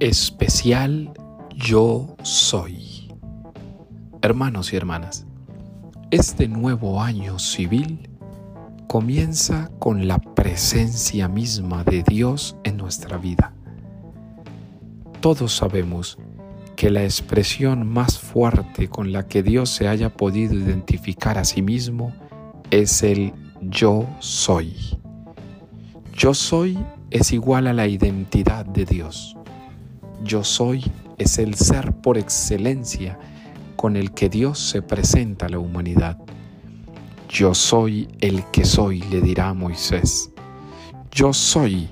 Especial Yo Soy. Hermanos y hermanas, este nuevo año civil comienza con la presencia misma de Dios en nuestra vida. Todos sabemos que la expresión más fuerte con la que Dios se haya podido identificar a sí mismo es el yo soy. Yo soy es igual a la identidad de Dios. Yo soy es el ser por excelencia con el que Dios se presenta a la humanidad. Yo soy el que soy, le dirá Moisés. Yo soy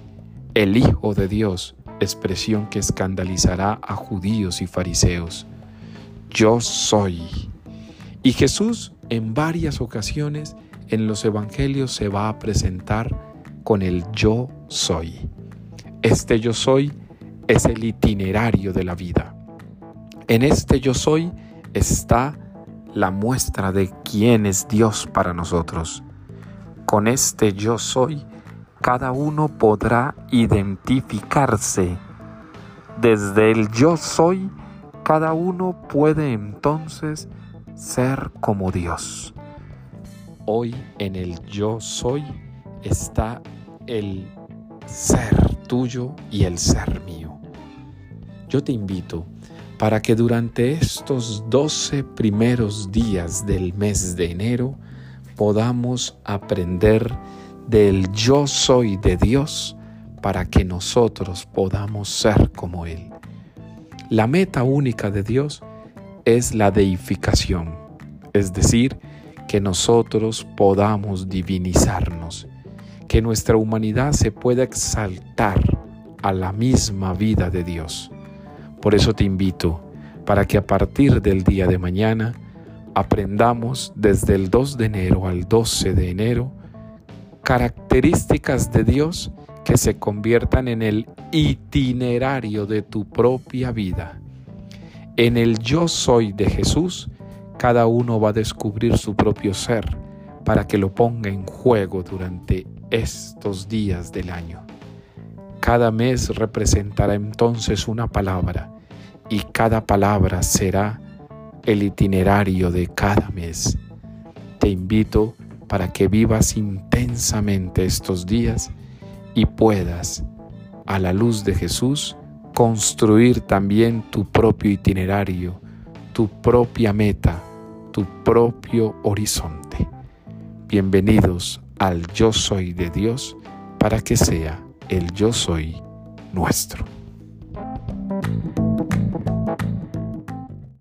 el Hijo de Dios, expresión que escandalizará a judíos y fariseos. Yo soy. Y Jesús en varias ocasiones en los evangelios se va a presentar con el yo soy. Este yo soy es el itinerario de la vida. En este yo soy está la muestra de quién es Dios para nosotros. Con este yo soy, cada uno podrá identificarse. Desde el yo soy, cada uno puede entonces ser como Dios. Hoy en el yo soy está el ser tuyo y el ser mío yo te invito para que durante estos 12 primeros días del mes de enero podamos aprender del yo soy de Dios para que nosotros podamos ser como Él. La meta única de Dios es la deificación, es decir, que nosotros podamos divinizarnos, que nuestra humanidad se pueda exaltar a la misma vida de Dios. Por eso te invito para que a partir del día de mañana aprendamos desde el 2 de enero al 12 de enero características de Dios que se conviertan en el itinerario de tu propia vida. En el yo soy de Jesús, cada uno va a descubrir su propio ser para que lo ponga en juego durante estos días del año. Cada mes representará entonces una palabra y cada palabra será el itinerario de cada mes. Te invito para que vivas intensamente estos días y puedas, a la luz de Jesús, construir también tu propio itinerario, tu propia meta, tu propio horizonte. Bienvenidos al Yo Soy de Dios para que sea el yo soy nuestro.